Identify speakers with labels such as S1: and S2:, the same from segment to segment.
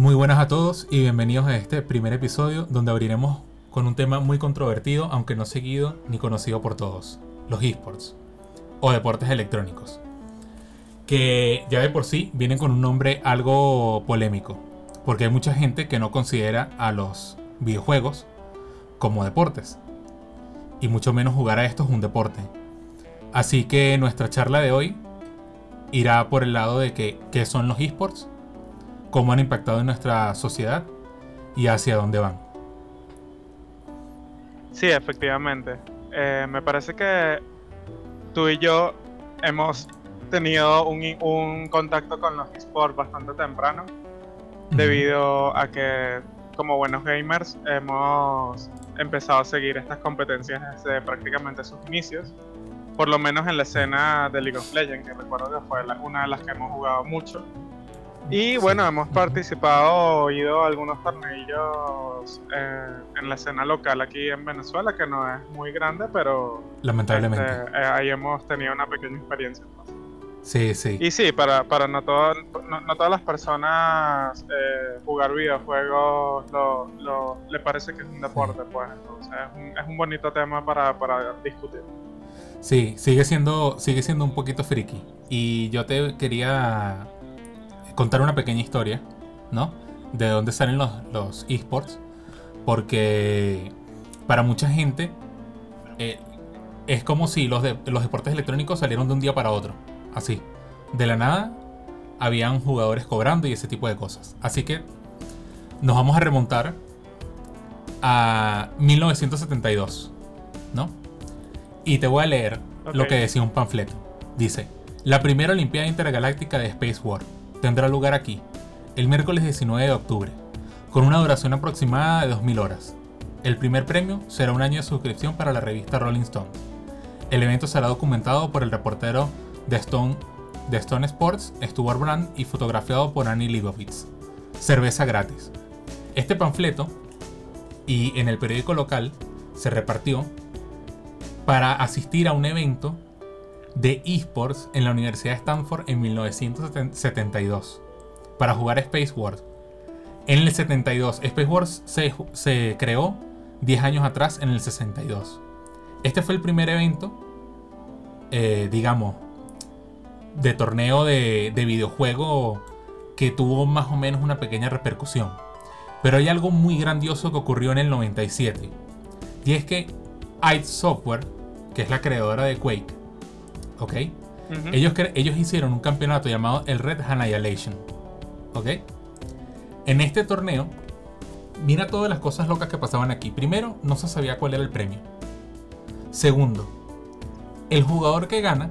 S1: Muy buenas a todos y bienvenidos a este primer episodio donde abriremos con un tema muy controvertido, aunque no seguido ni conocido por todos, los esports o deportes electrónicos, que ya de por sí vienen con un nombre algo polémico, porque hay mucha gente que no considera a los videojuegos como deportes, y mucho menos jugar a estos un deporte. Así que nuestra charla de hoy irá por el lado de que, qué son los esports, cómo han impactado en nuestra sociedad y hacia dónde van.
S2: Sí, efectivamente. Eh, me parece que tú y yo hemos tenido un, contacto con los esports bastante temprano, debido a que como buenos gamers hemos empezado a seguir estas competencias desde prácticamente sus inicios, por lo menos en la escena de League of Legends, que recuerdo que fue una de las que hemos jugado mucho. Y bueno, hemos participado, ido a algunos torneillos eh, en la escena local aquí en Venezuela, que no es muy grande, pero
S1: lamentablemente
S2: este, eh, ahí hemos tenido una pequeña experiencia.
S1: Sí, sí.
S2: Y sí, para, para no, no, todas las personas eh, jugar videojuegos lo, lo, le parece que es un deporte, pues entonces es un, es un bonito tema para, para discutir.
S1: Sí, sigue siendo, sigue siendo un poquito friki. Y yo te quería contar una pequeña historia, ¿no? De dónde salen los, los esports. Porque para mucha gente eh, es como si los, de, los deportes electrónicos salieron de un día para otro. Así. De la nada habían jugadores cobrando y ese tipo de cosas. Así que nos vamos a remontar a 1972, ¿no? Y te voy a leer lo que decía un panfleto. Dice, la primera Olimpiada Intergaláctica de Space War tendrá lugar aquí, el miércoles 19 de octubre, con una duración aproximada de 2000 horas. El primer premio será un año de suscripción para la revista Rolling Stone. El evento será documentado por el reportero de Stone, Stone Sports, Stuart Brand, y fotografiado por Annie Leibovitz. Cerveza gratis. Este panfleto, y en el periódico local, se repartió para asistir a un evento de esports en la Universidad de Stanford en 1972 para jugar Space Wars. En el 72, Space Wars se, creó 10 años atrás, en el 62. Este fue el primer evento, eh, digamos, de torneo de, de videojuego que tuvo más o menos una pequeña repercusión. Pero hay algo muy grandioso que ocurrió en el 97. Y es que id Software, que es la creadora de Quake, ¿ok? ellos, ellos hicieron un campeonato llamado el Red Annihilation, ¿ok? En este torneo, mira todas las cosas locas que pasaban aquí. Primero, no se sabía cuál era el premio. Segundo, el jugador que gana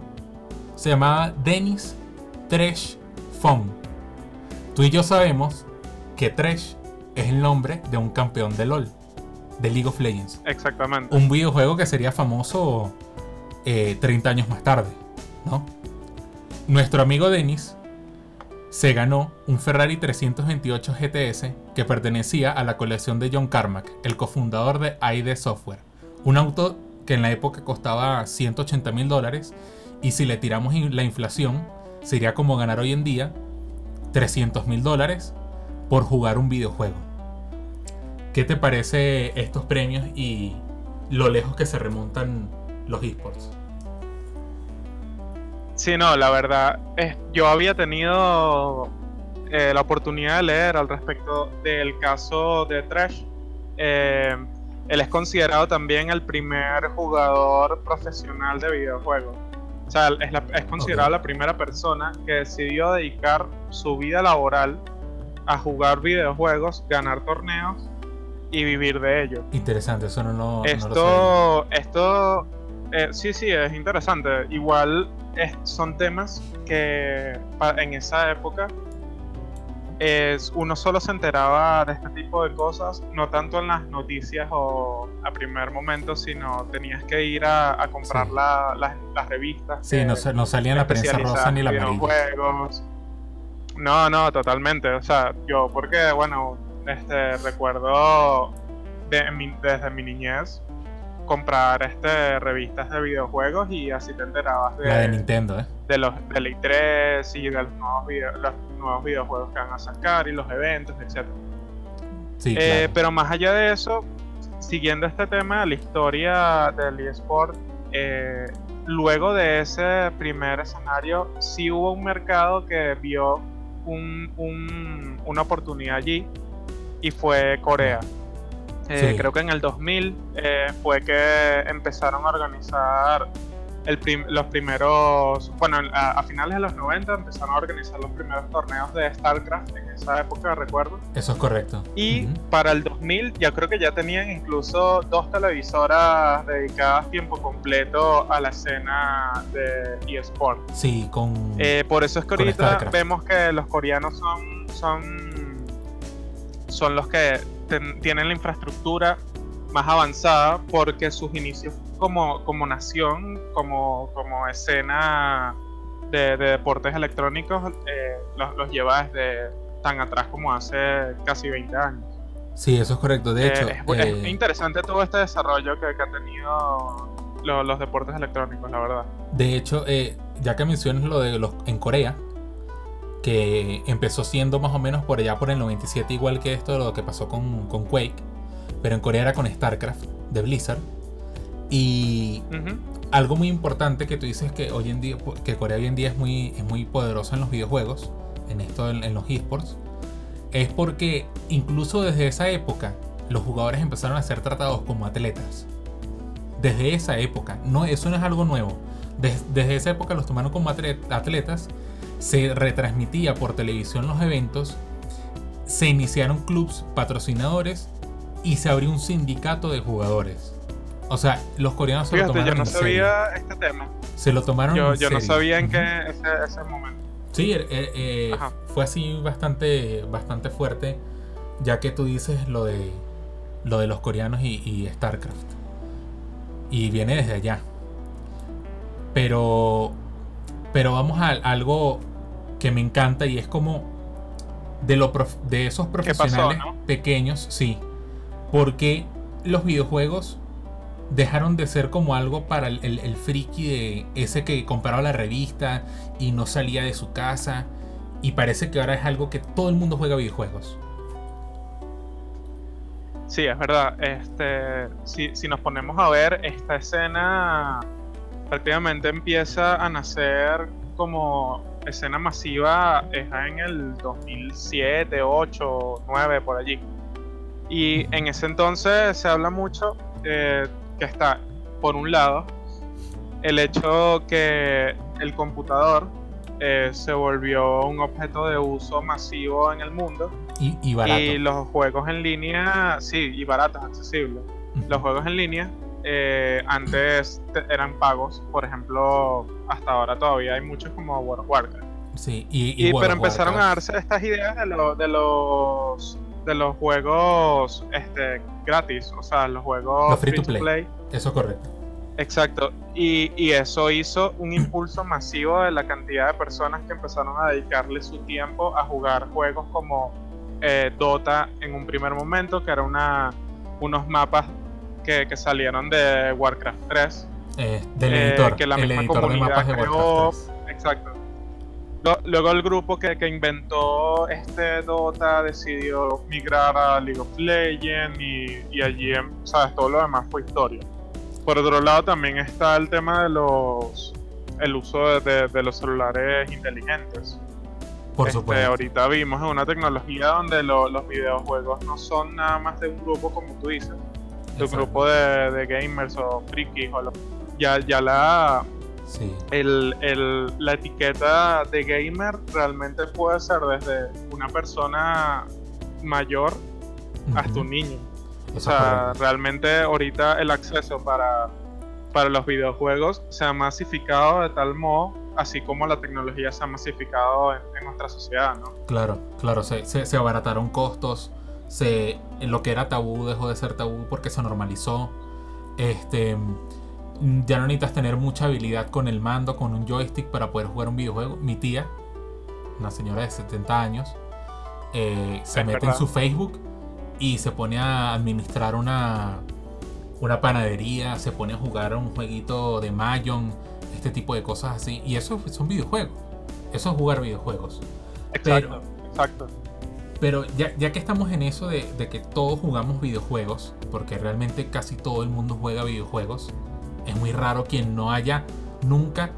S1: se llamaba Dennis Tresh Fong. Tú y yo sabemos que Tresh es el nombre de un campeón de LOL de League of Legends.
S2: Exactamente.
S1: Un videojuego que sería famoso 30 eh, años más tarde, ¿no? Nuestro amigo Dennis se ganó un Ferrari 328 GTS que pertenecía a la colección de John Carmack, el cofundador de ID Software. Un auto que en la época costaba 180 mil dólares y si le tiramos la inflación sería como ganar hoy en día 300 mil dólares por jugar un videojuego. ¿Qué te parece estos premios y lo lejos que se remontan los esports?
S2: Sí, no, la verdad, es, yo había tenido eh, la oportunidad de leer al respecto del caso de Trash. Eh, él es considerado también el primer jugador profesional de videojuegos. O sea, es, considerado la primera persona que decidió dedicar su vida laboral a jugar videojuegos, ganar torneos y vivir de ello.
S1: Interesante, eso no, no,
S2: esto, Esto, eh, sí, sí, es interesante. Igual son temas que en esa época es, uno solo se enteraba de este tipo de cosas, no tanto en las noticias o a primer momento, sino tenías que ir a, comprar las revistas.
S1: Sí, no, no salía en la prensa rosa ni la amarilla.
S2: No, no, totalmente. O sea, yo, porque, bueno, este, recuerdo desde mi niñez comprar este revistas de videojuegos y así te enterabas de,
S1: La de Nintendo, ¿eh?
S2: de los del E3 y de los nuevos, video- los nuevos videojuegos que van a sacar y los eventos, etc.
S1: Sí,
S2: Eh,
S1: claro.
S2: Pero más allá de eso, siguiendo este tema de la historia del eSport, eh, luego de ese primer escenario, sí hubo un mercado que vio un- un- una oportunidad allí y fue Corea. Eh,
S1: Sí.
S2: Creo que en el 2000 eh, fue que empezaron a organizar el prim- los primeros, bueno, a, a finales de los 90 empezaron a organizar los primeros torneos de StarCraft en esa época, recuerdo.
S1: Eso es correcto.
S2: Y para el 2000 ya creo que ya tenían incluso dos televisoras dedicadas tiempo completo a la escena de eSport.
S1: Sí, con.
S2: Eh, por eso es que ahorita vemos que los coreanos son, son, son los que ten- tienen la infraestructura más avanzada porque sus inicios como, como nación, como, como escena de, de deportes electrónicos, eh, los, los lleva desde tan atrás como hace casi 20 años.
S1: Sí, eso es correcto. De
S2: Eh,
S1: hecho,
S2: es,
S1: eh,
S2: interesante todo este desarrollo que, que han tenido lo- los deportes electrónicos, la verdad.
S1: de hecho eh, ya que mencionas lo de los en Corea, que empezó siendo más o menos por allá por el 97, igual que esto de lo que pasó con, con Quake, pero en Corea era con StarCraft de Blizzard. Y algo muy importante que tú dices que hoy en día que Corea hoy en día es muy es muy poderosa en los videojuegos en esto en, en los esports es porque incluso desde esa época los jugadores empezaron a ser tratados como atletas. Desde esa época. No eso no es algo nuevo. Des- desde esa época los tomaron como atle- atletas se retransmitía por televisión los eventos se iniciaron clubs patrocinadores y se abrió un sindicato de jugadores o sea, los coreanos se lo tomaron
S2: yo no
S1: en serio.
S2: sabía este tema.
S1: Se lo tomaron
S2: Yo,
S1: en
S2: yo no
S1: serio.
S2: sabía en qué ese, ese momento.
S1: Sí, eh, eh,
S2: Ajá.
S1: fue así bastante, bastante fuerte, ya que tú dices lo de lo de los coreanos y, y StarCraft. Y viene desde allá. Pero, pero vamos a algo que me encanta y es como de, lo prof- de esos
S2: pasó,
S1: profesionales
S2: no?
S1: pequeños, sí. Porque los videojuegos dejaron de ser como algo para el, el- el friki de ese que compraba la revista y no salía de su casa. Y parece que ahora es algo que todo el mundo juega videojuegos.
S2: Sí, es verdad. Este, si, si nos ponemos a ver, esta escena prácticamente empieza a nacer como escena masiva es en el 2007, 8, 9, por allí. Y en ese entonces se habla mucho eh, que está, por un lado, el hecho que el computador eh, se volvió un objeto de uso masivo en el mundo
S1: Y, y barato.
S2: y los juegos en línea, sí, y baratos, accesibles.
S1: Ujú.
S2: Los juegos en línea eh, antes te- eran pagos, por ejemplo, hasta ahora todavía hay muchos como World of Warcraft.
S1: Sí, y, y
S2: Y,
S1: World
S2: pero empezaron a darse estas ideas de, lo- de los de los juegos este, gratis, o sea, los juegos
S1: Los free to play. Eso es correcto.
S2: Exacto. Y, y eso hizo un impulso masivo de la cantidad de personas que empezaron a dedicarle su tiempo a jugar juegos como eh, Dota en un primer momento, que era una, unos mapas que, que salieron de Warcraft 3.
S1: Eh, del
S2: Eh,
S1: editor.
S2: que la
S1: el
S2: misma
S1: editor de
S2: comunidad
S1: mapas
S2: creó.
S1: Warcraft 3.
S2: Exacto. Luego el grupo que, que inventó este Dota decidió migrar a League of Legends y, y allí, em, sabes, todo lo demás fue historia. Por otro lado también está el tema de los el uso de, de- de los celulares inteligentes.
S1: Por
S2: Este,
S1: supuesto.
S2: ahorita vivimos en una tecnología donde lo- los videojuegos no son nada más de un grupo como tú dices,
S1: Exacto.
S2: grupo de, de gamers o frikis o lo- ya, ya la,
S1: Sí.
S2: el, el- la etiqueta de gamer realmente puede ser desde una persona mayor hasta un niño. O
S1: Eso
S2: sea, realmente ahorita el acceso para, para los videojuegos se ha masificado de tal modo, así como la tecnología se ha masificado en, en nuestra sociedad, ¿no?
S1: Claro, claro, se, se, se abarataron costos, se, lo que era tabú dejó de ser tabú porque se normalizó. Este, ya no necesitas tener mucha habilidad con el mando, con un joystick para poder jugar un videojuego. Mi tía, una señora de 70 años, eh, se
S2: Es
S1: mete en su Facebook y se pone a administrar una, una panadería se pone a jugar un jueguito de Mahjong, este tipo de cosas así. Y eso son videojuegos. Eso es jugar videojuegos.
S2: Exacto, exacto.
S1: Pero ya, ya, que estamos en eso de, de, que todos jugamos videojuegos, porque realmente casi todo el mundo juega videojuegos, es muy raro quien no haya nunca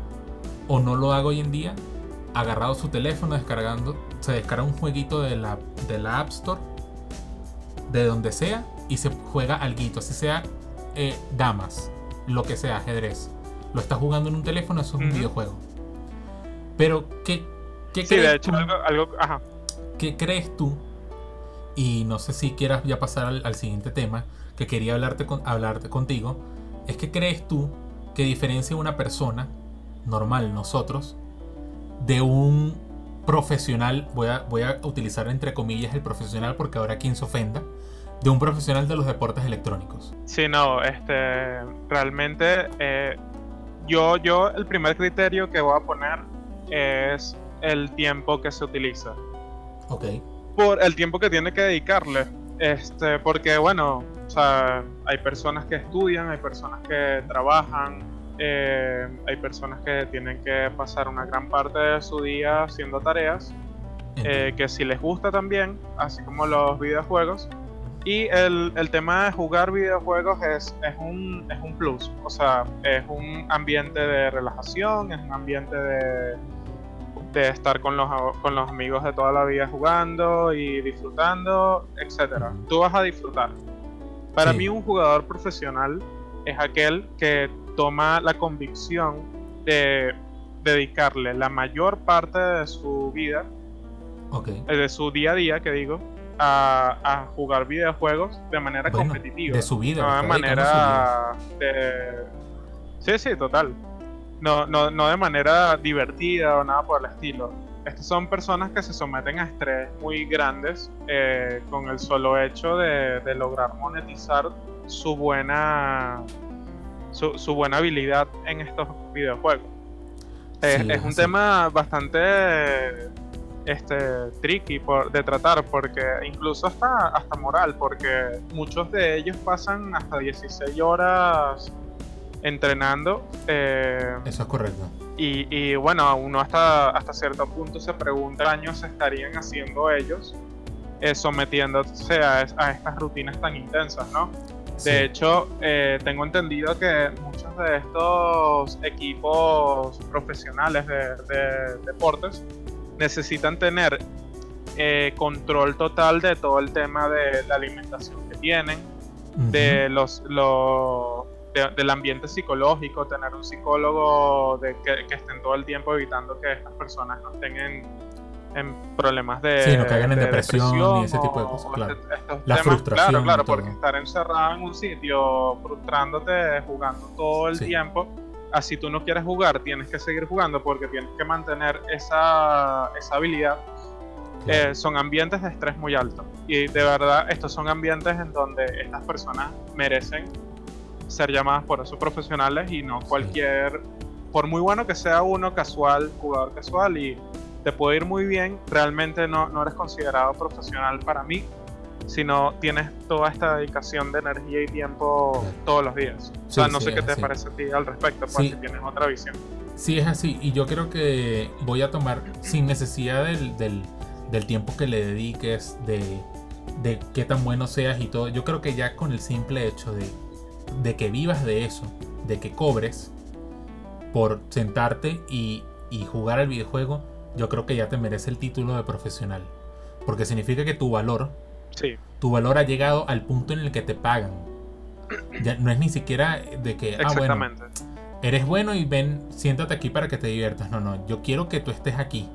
S1: o no lo haga hoy en día agarrado su teléfono, descargando, se descarga un jueguito de la, de la App Store, de donde sea, y se juega algo, así sea eh, damas, lo que sea, ajedrez. Lo está jugando en un teléfono, eso es un videojuego. Pero, ¿qué, qué
S2: sí, de hecho, algo, algo, ajá.
S1: ¿Qué crees tú? Y no sé si quieras ya pasar al, siguiente tema, que quería hablarte, con, hablarte contigo. Es que crees tú que diferencia una persona normal, nosotros, de un profesional, voy a, voy a utilizar entre comillas el profesional porque ahora quien se ofenda, de un profesional de los deportes electrónicos.
S2: Sí, no, este, realmente eh, yo, yo el primer criterio que voy a poner es el tiempo que se utiliza.
S1: Ok.
S2: Por el tiempo que tiene que dedicarle. Este, porque bueno, o sea, hay personas que estudian, hay personas que trabajan, eh, hay personas que tienen que pasar una gran parte de su día haciendo tareas, eh, que si les gusta también, así como los videojuegos. Y el, el tema de jugar videojuegos es, es, un, es un plus, o sea, es un ambiente de relajación, es un ambiente de, de estar con los, con los amigos de toda la vida jugando y disfrutando, etc. Tú vas a disfrutar. Para mí un jugador profesional es aquel que toma la convicción de dedicarle la mayor parte de su vida,
S1: eh,
S2: de su día a día, que digo, a, jugar videojuegos de manera competitiva.
S1: De su vida.
S2: No de manera de... Sí, sí, total. No, no, no de manera divertida o nada por el estilo. Estas son personas que se someten a estrés muy grandes eh, con el solo hecho de, de lograr monetizar su buena su, buena habilidad en estos videojuegos. es un tema bastante este tricky por, de tratar porque incluso hasta hasta moral porque muchos de ellos pasan hasta 16 horas entrenando eh,
S1: eso es correcto.
S2: y, y, bueno uno hasta hasta cierto punto se pregunta años estarían haciendo ellos eh, sometiéndose a, a, estas rutinas tan intensas no de hecho, eh, tengo entendido que muchos de estos equipos profesionales de, deportes necesitan tener eh, control total de todo el tema de la alimentación que tienen, de los, del ambiente psicológico, tener un psicólogo de que, que, estén todo el tiempo evitando que estas personas no tengan en problemas de.
S1: Sí, no caigan en depresión, y ese tipo de cosas, claro. la frustración.
S2: Claro, claro, porque estar encerrado en un sitio frustrándote, jugando todo el tiempo, así tú no quieres jugar, tienes que seguir jugando porque tienes que mantener esa, esa habilidad. Eh, son ambientes de estrés muy alto. Y de verdad, estos son ambientes en donde estas personas merecen ser llamadas por esos profesionales y no cualquier. Por muy bueno que sea uno casual, jugador casual y te puede ir muy bien, realmente no, no eres considerado profesional para mí, sino tienes toda esta dedicación de energía y tiempo todos los días. o sea, no sé qué te parece a ti al respecto, porque si tienes otra visión.
S1: Sí, es así, y yo creo que voy a tomar, sin necesidad del, del, del tiempo que le dediques, de, de qué tan bueno seas y todo, yo creo que ya con el simple hecho de, de que vivas de eso, de que cobres por sentarte y, y jugar al videojuego, yo creo que ya te merece el título de profesional. Porque significa que tu valor,
S2: sí.
S1: tu valor ha llegado al punto en el que te pagan. Ya no es ni siquiera de que, ah, bueno, eres bueno y ven, siéntate aquí para que te diviertas. No, no, yo quiero que tú estés aquí.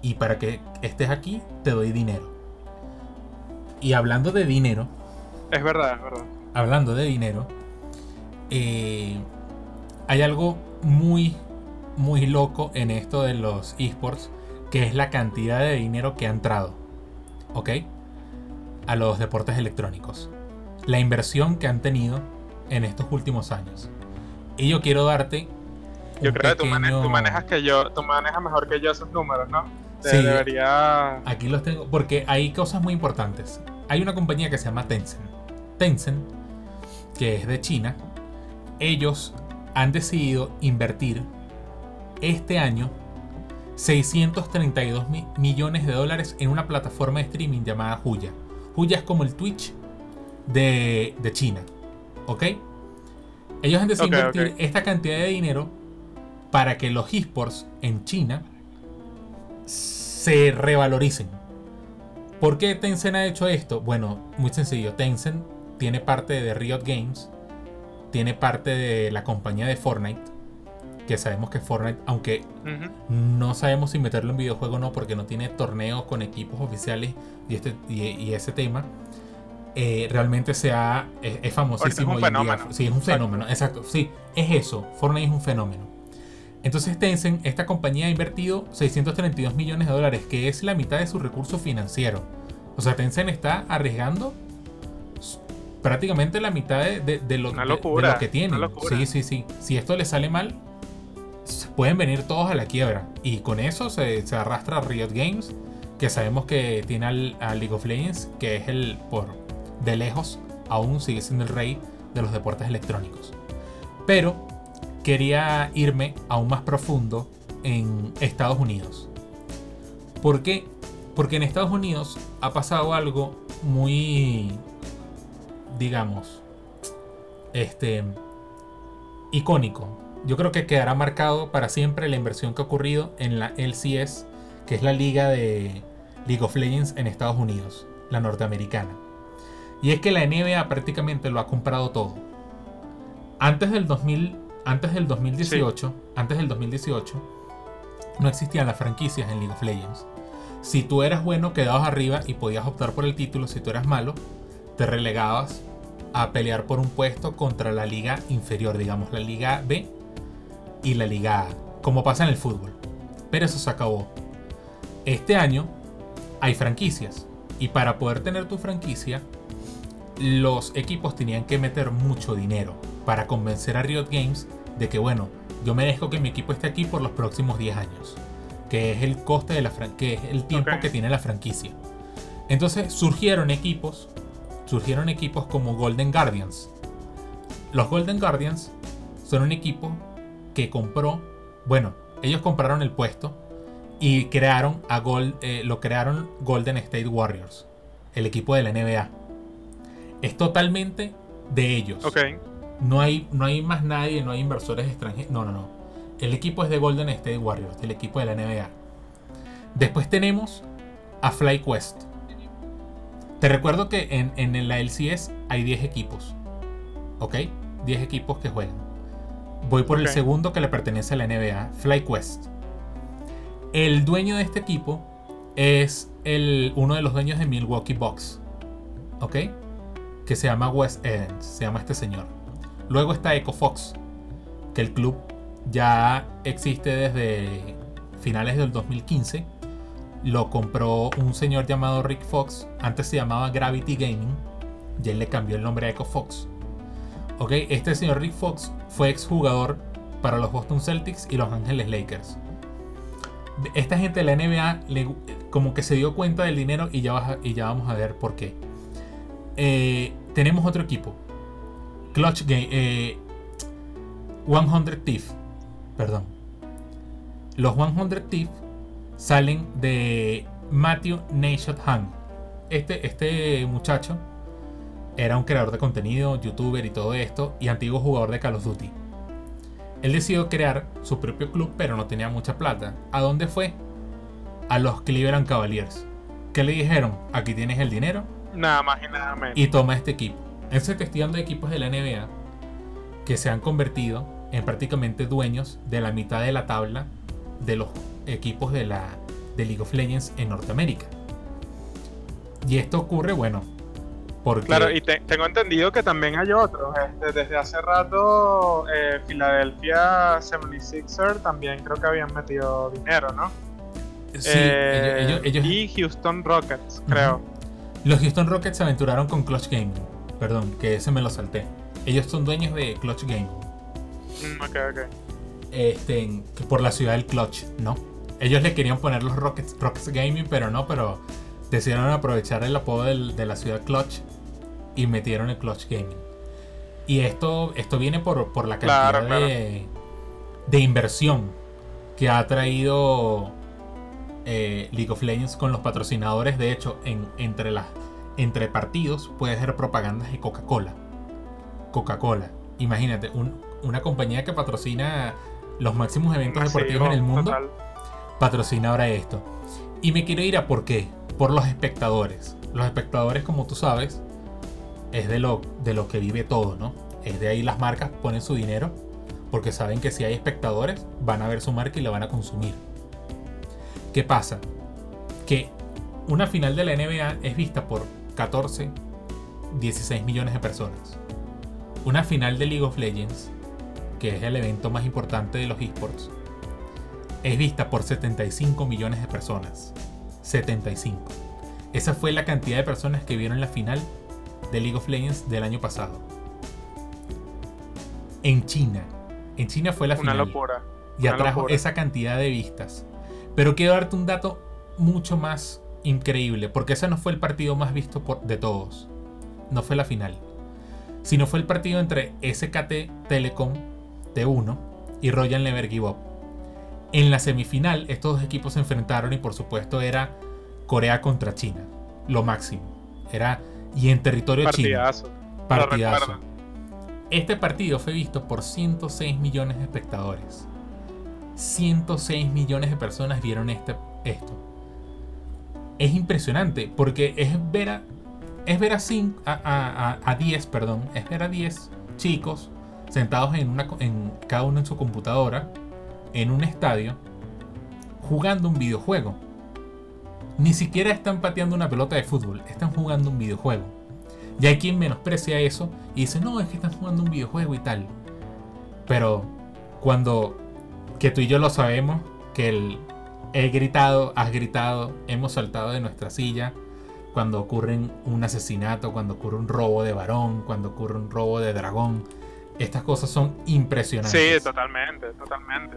S1: Y para que estés aquí, te doy dinero. Y hablando de dinero.
S2: Es verdad, es verdad.
S1: Hablando de dinero, eh, hay algo muy muy loco en esto de los esports, que es la cantidad de dinero que ha entrado, ¿ok? A los deportes electrónicos. La inversión que han tenido en estos últimos años. Y yo quiero darte...
S2: Yo creo que tú, manejas que yo, tú manejas mejor que yo esos números, ¿no?
S1: sí, debería... Aquí los tengo, porque hay cosas muy importantes. Hay una compañía que se llama Tencent. Tencent que es de China, ellos han decidido invertir este año 632 millones de dólares en una plataforma de streaming llamada Huya. Huya es como el Twitch de, China. ¿Ok? Ellos han decidido invertir esta cantidad de dinero para que los esports en China se revaloricen. ¿Por qué Tencent ha hecho esto? Bueno, muy sencillo. Tencent tiene parte de Riot Games, tiene parte de la compañía de Fortnite, que sabemos que Fortnite, aunque no sabemos si meterlo en videojuego o no, porque no tiene torneos con equipos oficiales y, este, y, ese tema, eh, realmente sea, es, famosísimo.
S2: Es un fenómeno.
S1: Sí, es un fenómeno, exacto. Sí, es eso. Fortnite es un fenómeno. Entonces Tencent, esta compañía ha invertido 632 millones de dólares, que es la mitad de su recurso financiero. O sea, Tencent está arriesgando prácticamente la mitad de, lo, que tiene. Sí, sí, sí. Si esto le sale mal, pueden venir todos a la quiebra. Y con eso se, arrastra a Riot Games, que sabemos que tiene al, a League of Legends, que es el, por de lejos, aún sigue siendo el rey de los deportes electrónicos. Pero quería irme aún más profundo en Estados Unidos. ¿Por qué? Porque en Estados Unidos ha pasado algo muy, digamos, este, icónico. Yo creo que quedará marcado para siempre la inversión que ha ocurrido en la LCS, que es la liga de League of Legends en Estados Unidos, la norteamericana. Y es que la NBA prácticamente lo ha comprado todo. Antes del 2000 antes del 2018, antes del 2018, no existían las franquicias en League of Legends. Si tú eras bueno, quedabas arriba y podías optar por el título. Si tú eras malo, te relegabas a pelear por un puesto contra la liga inferior, digamos, la liga B y la liga A, como pasa en el fútbol. Pero eso se acabó. Este año hay franquicias y para poder tener tu franquicia, los equipos tenían que meter mucho dinero para convencer a Riot Games de que, bueno, yo merezco que mi equipo esté aquí por los próximos 10 años, que es el coste de la que es el tiempo que tiene la franquicia. Entonces surgieron equipos, surgieron equipos como Golden Guardians. Los Golden Guardians son un equipo que compró, bueno, ellos compraron el puesto y crearon a Gold, eh, lo crearon Golden State Warriors, el equipo de la NBA. Es totalmente de ellos.
S2: Okay.
S1: No hay, no hay más nadie, no hay inversores extranjeros. No, no, no. El equipo es de Golden State Warriors, el equipo de la NBA. Después tenemos a FlyQuest. Te recuerdo que en, en la LCS hay 10 equipos. ¿Ok? 10 equipos que juegan. Voy por el segundo que le pertenece a la NBA, FlyQuest. El dueño de este equipo es el, uno de los dueños de Milwaukee Bucks. ¿Ok? Que se llama Wes Edens. Se llama este señor. Luego está EcoFox, que el club ya existe desde finales del 2015. Lo compró un señor llamado Rick Fox. Antes se llamaba Gravity Gaming. Y él le cambió el nombre a EcoFox. Ok, este señor Rick Fox fue exjugador para los Boston Celtics y los Angeles Lakers. Esta gente de la NBA como que se dio cuenta del dinero y ya, y ya vamos a ver por qué. Eh, tenemos otro equipo, Clutch Game. Eh, 100 Thief. Perdón. Los 100 Thief salen de Matthew Nashot Han. Este, este muchacho era un creador de contenido, youtuber y todo esto, y antiguo jugador de Call of Duty. Él decidió crear su propio club, pero no tenía mucha plata. ¿A dónde fue? A los Cleveland Cavaliers. ¿Qué le dijeron? Aquí tienes el dinero.
S2: Nada más y nada menos.
S1: Y toma este equipo. Estoy de equipos de la NBA que se han convertido en prácticamente dueños de la mitad de la tabla de los equipos de la de League of Legends en Norteamérica. Y esto ocurre, bueno, porque...
S2: Claro, y tengo entendido que también hay otros. Este, desde hace rato, eh, Philadelphia 76er también creo que habían metido dinero, ¿no?
S1: Sí, ellos,
S2: eh, y Houston Rockets, creo.
S1: Los Houston Rockets se aventuraron con Clutch Gaming. Perdón, que ese me lo salté. Ellos son dueños de Clutch Gaming.
S2: Mm, ok, ok.
S1: Este, por la ciudad del Clutch, ¿no? Ellos le querían poner los Rockets, Rockets Gaming, pero no, pero decidieron aprovechar el apodo de la ciudad Clutch y metieron el Clutch Gaming. Y esto, esto viene por, por la cantidad de, de inversión que ha traído eh, League of Legends con los patrocinadores. De hecho, en, entre, las, entre partidos puede ser propagandas de Coca-Cola. Coca-Cola. Imagínate, una compañía que patrocina los máximos eventos deportivos en el mundo. Patrocina ahora esto. Y me quiero ir a por qué. Por los espectadores. Los espectadores, como tú sabes, es de lo, de lo que vive todo, ¿no? Es de ahí las marcas ponen su dinero porque saben que si hay espectadores van a ver su marca y la van a consumir. ¿Qué pasa? Que una final de la NBA es vista por 14, 16 millones de personas. Una final de League of Legends, que es el evento más importante de los esports, es vista por 75 millones de personas. 75. Esa fue la cantidad de personas que vieron la final de League of Legends del año pasado. En China. En China fue la final.
S2: Una locura.
S1: Y atrajo esa cantidad de vistas. Pero quiero darte un dato mucho más increíble, porque ese no fue el partido más visto por, de todos. No fue la final. Sino fue el partido entre SKT Telecom T1 y Royal Never Give Up. En la semifinal, estos dos equipos se enfrentaron y por supuesto era Corea contra China. Lo máximo. Era y en territorio
S2: Partidazo.
S1: chino. Partidazo. Este partido fue visto por 106 millones de espectadores. 106 millones de personas vieron este, esto. Es impresionante porque es ver a, es ver a, a, a, 10, perdón, es ver a 10 chicos sentados en, una, en cada uno en su computadora en un estadio jugando un videojuego. Ni siquiera están pateando una pelota de fútbol, están jugando un videojuego. Y hay quien menosprecia eso y dice, no, es que están jugando un videojuego y tal. Pero cuando que tú y yo lo sabemos, que el, he gritado, has gritado, hemos saltado de nuestra silla cuando ocurre un asesinato, cuando ocurre un robo de varón, cuando ocurre un robo de dragón. Estas cosas son impresionantes.
S2: Sí, totalmente, totalmente.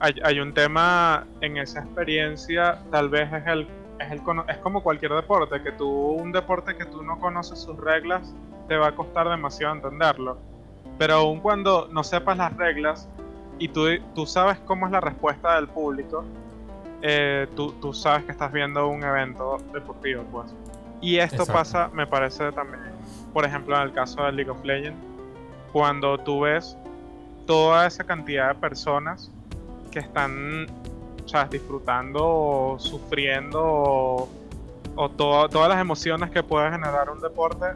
S2: Hay, hay un tema en esa experiencia, tal vez es el, es el es como cualquier deporte, que tú un deporte que tú no conoces sus reglas te va a costar demasiado entenderlo. Pero aun cuando no sepas las reglas, y tú, tú sabes cómo es la respuesta del público, eh, tú, tú, sabes que estás viendo un evento deportivo, pues. Y esto pasa, me parece también, por ejemplo, en el caso de League of Legends, cuando tú ves toda esa cantidad de personas que están, o disfrutando o sufriendo o, o todas las emociones que puede generar un deporte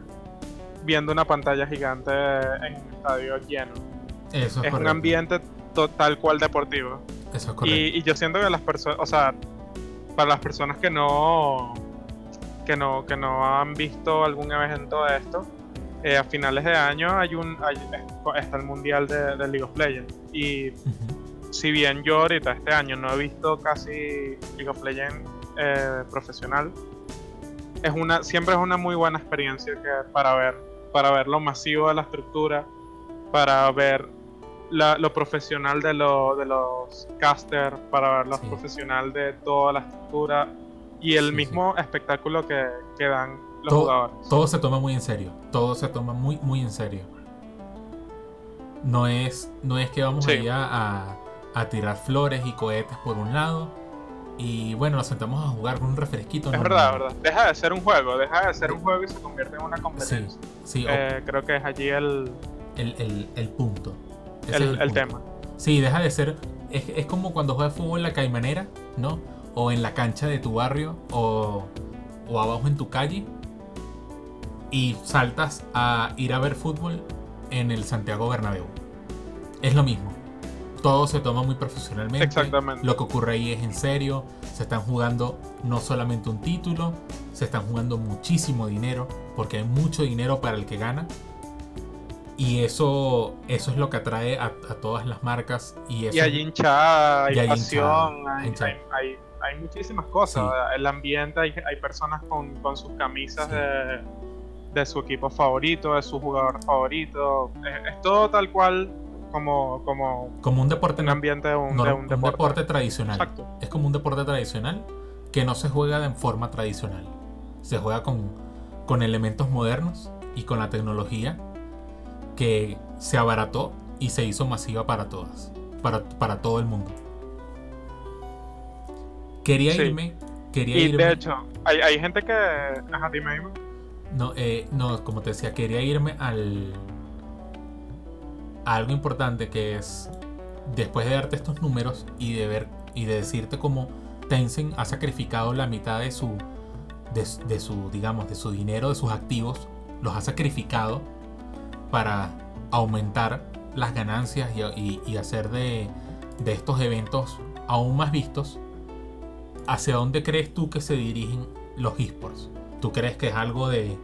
S2: viendo una pantalla gigante en un estadio lleno.
S1: Eso
S2: es, es un ambiente tal cual deportivo.
S1: Eso es
S2: Y, yo siento que las personas, o sea, para las personas que no, que no, que no han visto algún evento de esto, eh, a finales de año hay un, está el mundial de, League of Legends. Y si bien yo ahorita este año no he visto casi League of Legends eh, profesional, es una, siempre es una muy buena experiencia que para ver, para ver lo masivo de la estructura, para ver lo profesional de, de los casters, para ver lo profesional de toda la estructura y el mismo espectáculo que, que, dan los jugadores.
S1: Todo se toma muy en serio, todo se toma muy, muy en serio. No es, no es que vamos allá a, a, tirar flores y cohetes por un lado y bueno, nos sentamos a jugar con un refresquito.
S2: Es verdad, verdad. Deja de ser un juego, deja de ser un juego y se convierte en una competencia. Sí, eh, creo que es allí el...
S1: El, el, el punto
S2: el, tema.
S1: Sí, deja de ser. Es, como cuando juegas fútbol en la caimanera, ¿no? O en la cancha de tu barrio, o, o abajo en tu calle. Y saltas a ir a ver fútbol en el Santiago Bernabéu. Es lo mismo. Todo se toma muy profesionalmente.
S2: Exactamente.
S1: Lo que ocurre ahí es en serio. Se están jugando no solamente un título, se están jugando muchísimo dinero, porque hay mucho dinero para el que gana. Y eso, eso es lo que atrae a, todas las marcas. Y, eso,
S2: y hay hinchada, hay, pasión, hay, hay, muchísimas cosas. El ambiente, hay, personas con, sus camisas de, su equipo favorito, de su jugador favorito. Es, todo tal cual como, como,
S1: como un deporte.
S2: Un ambiente de un,
S1: deporte. tradicional. Es como un deporte tradicional que no se juega de forma tradicional. Se juega con, con elementos modernos y con la tecnología que se abarató y se hizo masiva para todas, para, para todo el mundo. Quería
S2: Sí.
S1: irme, quería
S2: Y
S1: irme.
S2: de hecho, hay, hay gente que. Ajá, dime, dime.
S1: No, eh, no, como te decía, quería irme al. algo importante que es. Después de darte estos números y de ver. y de decirte cómo Tencent ha sacrificado la mitad de su. de, su, digamos, de su dinero, de sus activos, los ha sacrificado para aumentar las ganancias y hacer de, de estos eventos aún más vistos. ¿Hacia dónde crees tú que se dirigen los esports? ¿Tú crees que es algo de,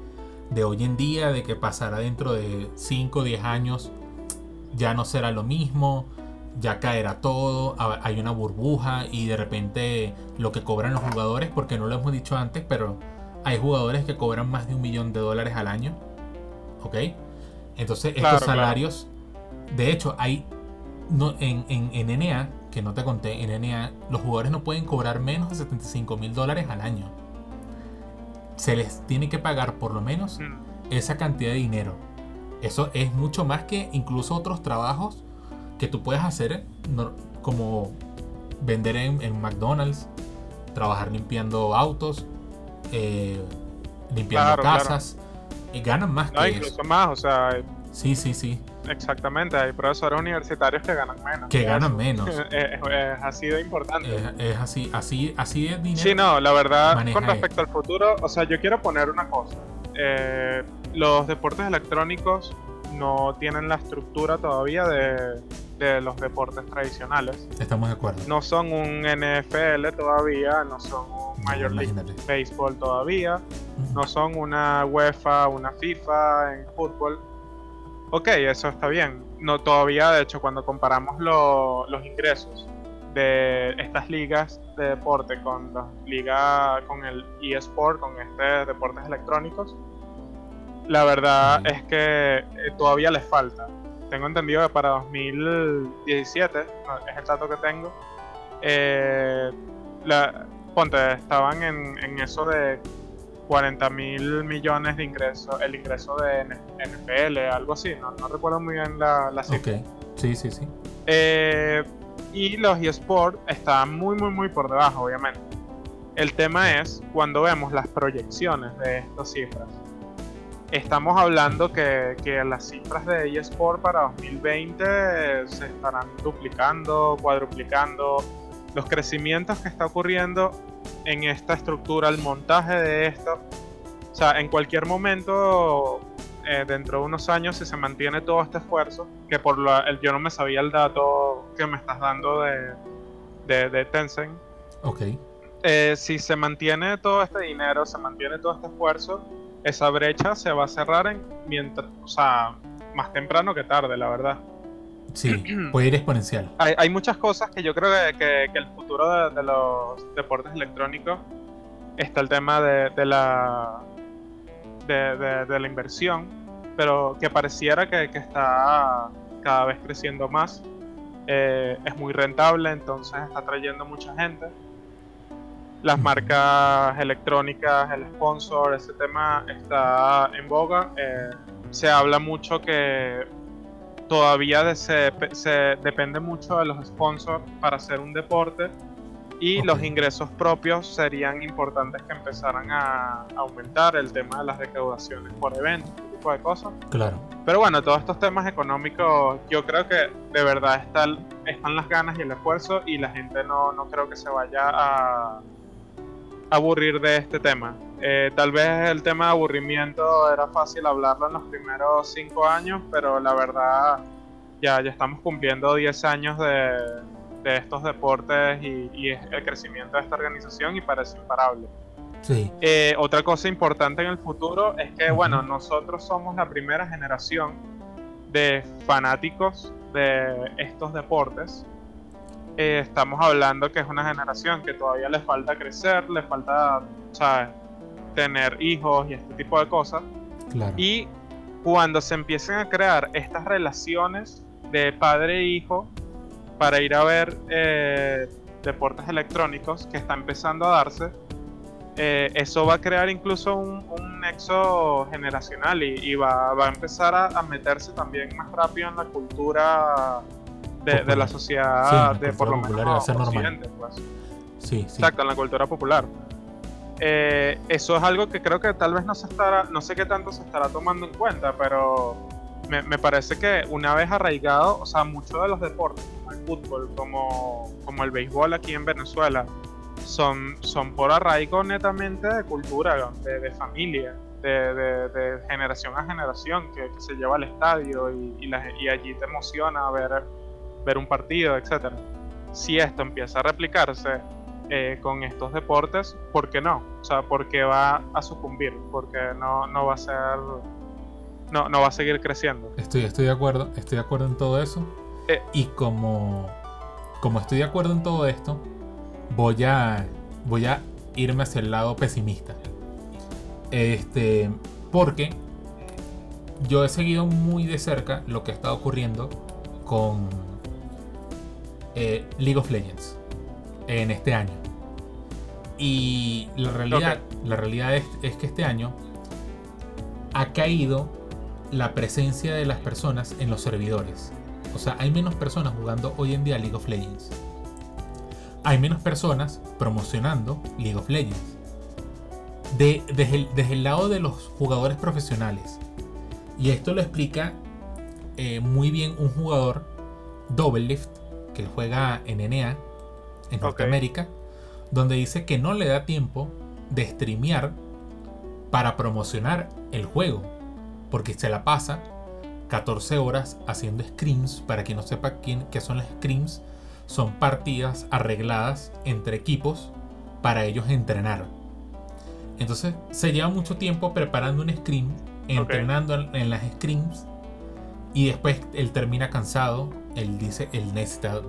S1: de hoy en día, de que pasará dentro de 5 o 10 años? Ya no será lo mismo, ya caerá todo, ha- hay una burbuja y de repente lo que cobran los jugadores, porque no lo hemos dicho antes, pero hay jugadores que cobran más de un millón de dólares al año. ¿Ok? Entonces
S2: Claro,
S1: estos
S2: claro.
S1: salarios, de hecho, hay no, en, en, en NA, que no te conté, en NA los jugadores no pueden cobrar menos de 75 mil dólares al año. Se les tiene que pagar por lo menos
S2: Mm,
S1: esa cantidad de dinero. Eso es mucho más que incluso otros trabajos que tú puedes hacer, como vender en, en McDonald's, trabajar limpiando autos, eh, limpiando
S2: Claro, claro.
S1: casas, y ganan más
S2: No,
S1: que
S2: incluso
S1: eso.
S2: más, o sea,
S1: Sí, sí, sí,
S2: exactamente. Hay profesores universitarios que ganan menos.
S1: que ganan menos.
S2: Es, es- es así de importante.
S1: Es, es así, así, así de dinero.
S2: Sí, no, la verdad, con respecto al futuro, o sea, yo quiero poner una cosa. Eh, los deportes electrónicos no tienen la estructura todavía de, de los deportes tradicionales.
S1: Estamos de acuerdo.
S2: No son un NFL todavía, no son un
S1: No,
S2: Major League. Baseball todavía, no son una UEFA, una FIFA en fútbol. Ok, eso está bien. No todavía, de hecho, cuando comparamos lo- los ingresos de estas ligas de deporte con la liga, con el eSport, con este deportes electrónicos, la verdad es que eh, todavía les falta. Tengo entendido que para 2017, no, es el dato que tengo, eh, la, ponte, estaban en, en eso de 40 mil millones de ingresos, el ingreso de NFL, algo así, no, no recuerdo muy bien la, la cifra.
S1: Ok, sí, sí, sí.
S2: Eh, y los eSports están muy, muy, muy por debajo, obviamente. El tema es cuando vemos las proyecciones de estas cifras. Estamos hablando que, que las cifras de eSport para 2020 se estarán duplicando, cuadruplicando. Los crecimientos que está ocurriendo en esta estructura, el montaje de esto. O sea, en cualquier momento, eh, dentro de unos años, si se mantiene todo este esfuerzo, que por la, el, yo no me sabía el dato que me estás dando de, de, de Tencent,
S1: Ok.
S2: eh, si se mantiene todo este dinero, se mantiene todo este esfuerzo, esa brecha se va a cerrar en mientras, o sea, más temprano que tarde, la verdad.
S1: Sí, puede ir exponencial.
S2: Hay, hay muchas cosas que yo creo que, que- que el futuro de, de los deportes electrónicos está el tema de, de la de, de- la inversión, pero que pareciera que, que está cada vez creciendo más. Eh, es muy rentable, entonces está trayendo mucha gente. Las marcas electrónicas, el sponsor, ese tema está en boga. Eh, se habla mucho que todavía de- se, se depende mucho de los sponsors para hacer un deporte y los ingresos propios serían importantes que empezaran a aumentar el tema de las recaudaciones por eventos, ese tipo de cosas.
S1: Claro.
S2: Pero bueno, todos estos temas económicos, yo creo que de verdad está el- están las ganas y el esfuerzo y la gente no, no creo que se vaya a aburrir de este tema. Eh, tal vez el tema de aburrimiento era fácil hablarlo en los primeros cinco años, pero la verdad ya, ya estamos cumpliendo 10 años de, de estos deportes y, y el crecimiento de esta organización y parece imparable.
S1: Sí.
S2: Eh, otra cosa importante en el futuro es que, bueno, nosotros somos la primera generación de fanáticos de estos deportes. Eh, estamos hablando que es una generación que todavía le falta crecer, le falta, ¿sabes? tener hijos y este tipo de cosas.
S1: Claro.
S2: Y cuando se empiecen a crear estas relaciones de padre e hijo para ir a ver eh, deportes electrónicos que está empezando a darse, eh, eso va a crear incluso un, un nexo generacional y, va, a empezar a, meterse también más rápido en la cultura de, la sociedad, de por lo menos pues.
S1: Sí,
S2: Exacto, en la cultura popular. Eh, eso es algo que creo que tal vez no se estará, no sé qué tanto se estará tomando en cuenta, pero me, me parece que una vez arraigado, o sea, muchos de los deportes, como el fútbol, como, como el béisbol aquí en Venezuela, son, son por arraigo netamente de cultura, de, de familia, de, de, generación a generación, que, se lleva al estadio y, y, allí te emociona ver, ver un partido, etc. Si esto empieza a replicarse eh, con estos deportes, ¿por qué no? O sea, porque va a sucumbir, porque no, no va a ser... No, no va a seguir creciendo.
S1: Estoy, estoy de acuerdo, estoy de acuerdo en todo eso. Eh, y como, como estoy de acuerdo en todo esto, voy a, voy a irme hacia el lado pesimista. Este, porque yo he seguido muy de cerca lo que está ocurriendo con eh, League of Legends en este año. Y la realidad, la realidad es, es, que este año ha caído la presencia de las personas en los servidores. O sea, hay menos personas jugando hoy en día League of Legends hay menos personas promocionando League of Legends. desde, el, lado de los jugadores profesionales. Y esto lo explica eh, muy bien un jugador, Double Lift, que juega en NA, en Norteamérica, donde dice que no le da tiempo de streamear para promocionar el juego. Porque se la pasa 14 horas haciendo screams. Para quien no sepa quién, qué son las screams, son partidas arregladas entre equipos para ellos entrenar. Entonces se lleva mucho tiempo preparando un scrim, entrenando en, las scrims y después él termina cansado. Él dice, él necesita,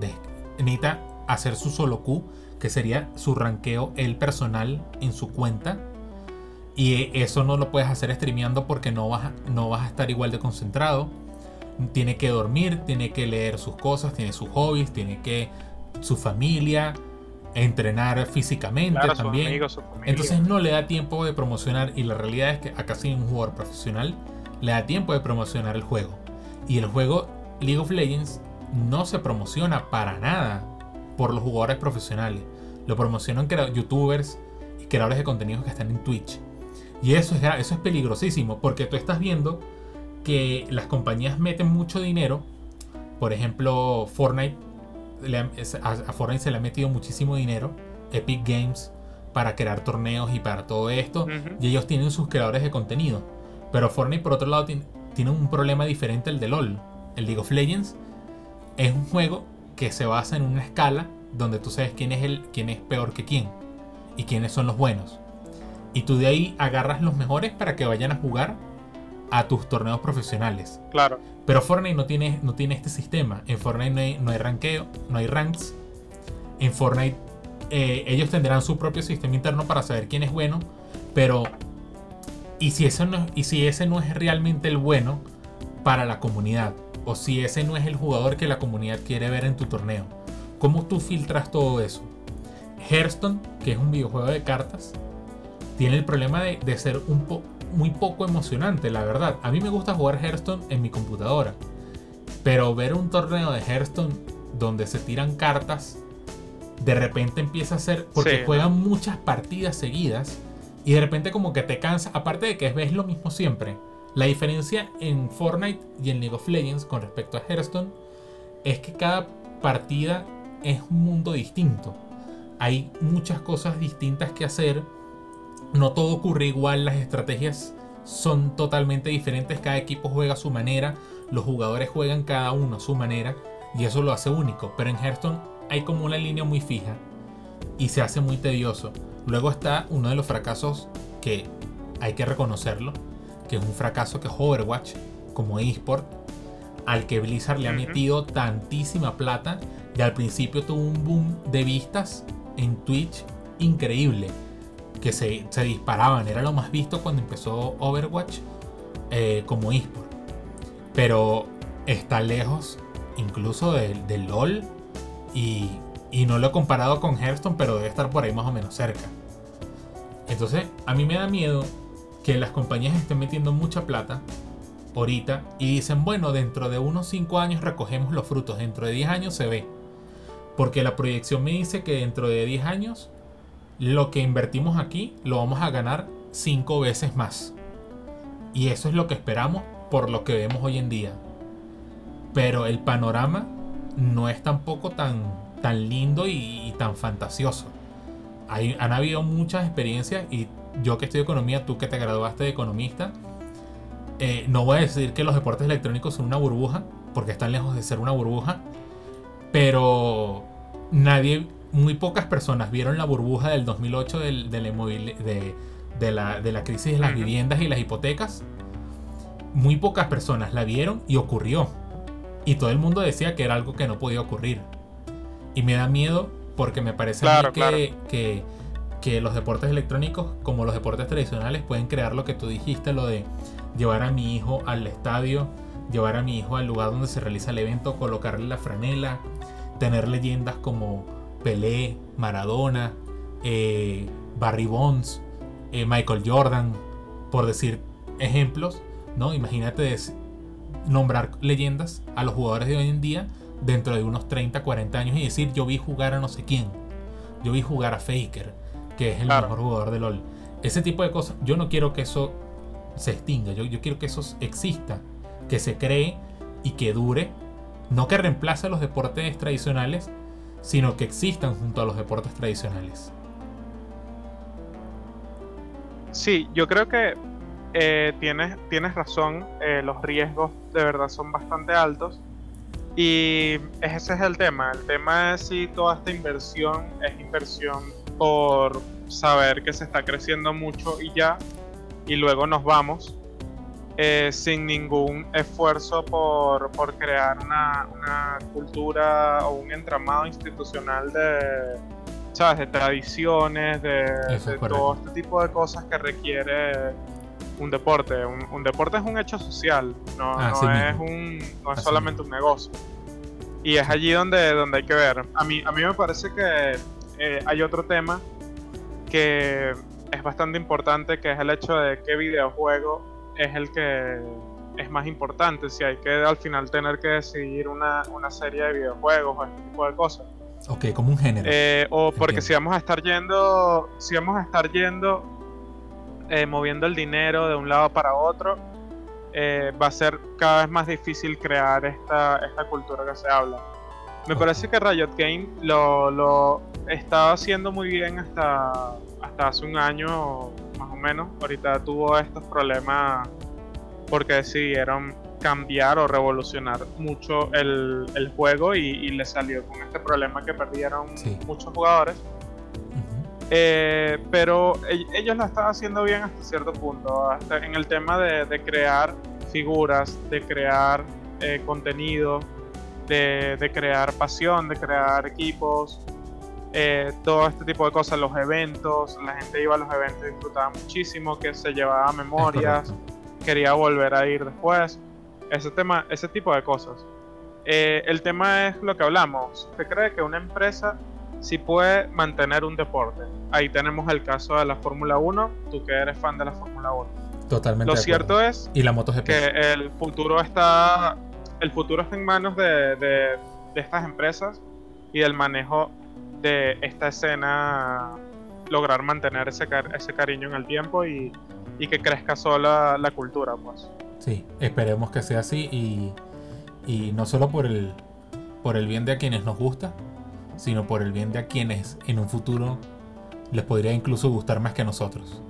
S1: necesita hacer su solo Q, que sería su ranqueo el personal en su cuenta. Y eso no lo puedes hacer streameando porque no vas, no vas a estar igual de concentrado tiene que dormir, tiene que leer sus cosas, tiene sus hobbies, tiene que su familia, entrenar físicamente también. Entonces no le da tiempo de promocionar y la realidad es que acá sin un jugador profesional le da tiempo de promocionar el juego. Y el juego League of Legends no se promociona para nada por los jugadores profesionales. Lo promocionan youtubers y creadores de contenidos que están en Twitch. Y eso es, eso es peligrosísimo porque tú estás viendo que las compañías meten mucho dinero. Por ejemplo, Fortnite, a Fortnite se le ha metido muchísimo dinero. Epic Games para crear torneos y para todo esto. Y ellos tienen sus creadores de contenido. Pero Fortnite, por otro lado, tiene, un problema diferente al de LOL. El League of Legends es un juego que se basa en una escala donde tú sabes quién es, el, quién es peor que quién. Y quiénes son los buenos. Y tú de ahí agarras los mejores para que vayan a jugar a tus torneos profesionales.
S2: Claro.
S1: Pero Fortnite no tiene, no tiene este sistema. En Fortnite no hay, no hay rankeo, no hay ranks. En Fortnite eh, ellos tendrán su propio sistema interno para saber quién es bueno. Pero. ¿y si, eso no, y si ese no es realmente el bueno para la comunidad? O si ese no es el jugador que la comunidad quiere ver en tu torneo. ¿Cómo tú filtras todo eso? Hearthstone, que es un videojuego de cartas, tiene el problema de, de ser un muy poco emocionante, la verdad. A mí me gusta jugar Hearthstone en mi computadora. Pero ver un torneo de Hearthstone donde se tiran cartas, de repente empieza a ser. Porque juegan muchas partidas seguidas. Y de repente como que te cansa. Aparte de que ves lo mismo siempre. La diferencia en Fortnite y en League of Legends con respecto a Hearthstone es que cada partida es un mundo distinto. Hay muchas cosas distintas que hacer no todo ocurre igual, las estrategias son totalmente diferentes, cada equipo juega a su manera, los jugadores juegan cada uno a su manera y eso lo hace único. Pero en Hearthstone hay como una línea muy fija y se hace muy tedioso. Luego está uno de los fracasos que hay que reconocerlo, que es un fracaso que Overwatch como eSport, al que Blizzard le ha metido tantísima plata y al principio tuvo un boom de vistas en Twitch increíble que se, disparaban. Era lo más visto cuando empezó Overwatch eh, como eSport. Pero está lejos incluso del, LOL. Y, y, no lo he comparado con Hearthstone, pero debe estar por ahí más o menos cerca. Entonces, a mí me da miedo que las compañías estén metiendo mucha plata ahorita y dicen, bueno, dentro de unos 5 años recogemos los frutos, dentro de 10 años se ve. Porque la proyección me dice que dentro de 10 años lo que invertimos aquí lo vamos a ganar 5 veces más. Y eso es lo que esperamos por lo que vemos hoy en día. Pero el panorama no es tampoco tan, tan lindo y, tan fantasioso. Hay, han habido muchas experiencias y yo que estudio economía, tú que te graduaste de economista, eh, no voy a decir que los deportes electrónicos son una burbuja, porque están lejos de ser una burbuja, pero nadie, muy pocas personas vieron la burbuja del 2008 del, de, de, la, de la crisis de las viviendas y las hipotecas. Muy pocas personas la vieron y ocurrió. Y todo el mundo decía que era algo que no podía ocurrir. Y me da miedo porque me parece que, que, que los deportes electrónicos, como los deportes tradicionales, pueden crear lo que tú dijiste, lo de llevar a mi hijo al estadio, llevar a mi hijo al lugar donde se realiza el evento, colocarle la franela, tener leyendas como Pelé, Maradona, eh, Barry Bonds, eh, Michael Jordan, por decir ejemplos, ¿no? Imagínate nombrar leyendas a los jugadores de hoy en día dentro de unos 30, 40 años y decir yo vi jugar a no sé quién, yo vi jugar a Faker, que es el mejor jugador de LOL. Ese tipo de cosas, yo no quiero que eso se extinga. Yo, yo quiero que eso exista, que se cree y que dure. No que reemplace a los deportes tradicionales, sino que existan junto a los deportes tradicionales.
S2: Sí, yo creo que eh, tienes, tienes razón, eh, los riesgos de verdad son bastante altos. Y ese es el tema. El tema es si toda esta inversión es inversión por saber que se está creciendo mucho y ya, y luego nos vamos eh, sin ningún esfuerzo por, crear una, cultura o un entramado institucional de, ¿sabes? de tradiciones, de, todo este tipo de cosas que requiere un deporte. Un, deporte es un hecho social, no, ah, es, un, no es solamente un negocio. Y es allí donde, donde hay que ver. A mí, a mí me parece que eh, hay otro tema que es bastante importante, que es el hecho de qué videojuego es el que es más importante, si hay que al final tener que decidir una, serie de videojuegos o este tipo de cosas.
S1: Ok, como un género.
S2: Eh, o porque si vamos a estar yendo, si vamos a estar yendo, eh, moviendo el dinero de un lado para otro, eh, va a ser cada vez más difícil crear esta, esta cultura que se habla. Me parece que Riot Game lo, lo estaba haciendo muy bien hasta hasta hace un año más o menos. Ahorita tuvo estos problemas porque decidieron cambiar o revolucionar mucho el, juego y, le salió con este problema que perdieron muchos jugadores. Eh, pero ellos lo están haciendo bien hasta cierto punto, hasta en el tema de, crear figuras, de crear eh, contenido, de, de, crear pasión, de crear equipos, eh, todo este tipo de cosas, los eventos, la gente iba a los eventos y disfrutaba muchísimo, que se llevaba memorias, quería volver a ir después, ese tema, ese tipo de cosas. Eh, el tema es lo que hablamos, ¿usted cree que una empresa sí puede mantener un deporte? Ahí tenemos el caso de la Fórmula 1, tú que eres fan de la Fórmula 1.
S1: Totalmente.
S2: Lo cierto es
S1: y la
S2: que el futuro está el futuro está en manos de, de, estas empresas y del manejo de esta escena lograr mantener ese, ese cariño en el tiempo y, que crezca sola la cultura, pues.
S1: Sí, esperemos que sea así y, no solo por el, por el bien de a quienes nos gusta, sino por el bien de a quienes en un futuro les podría incluso gustar más que nosotros.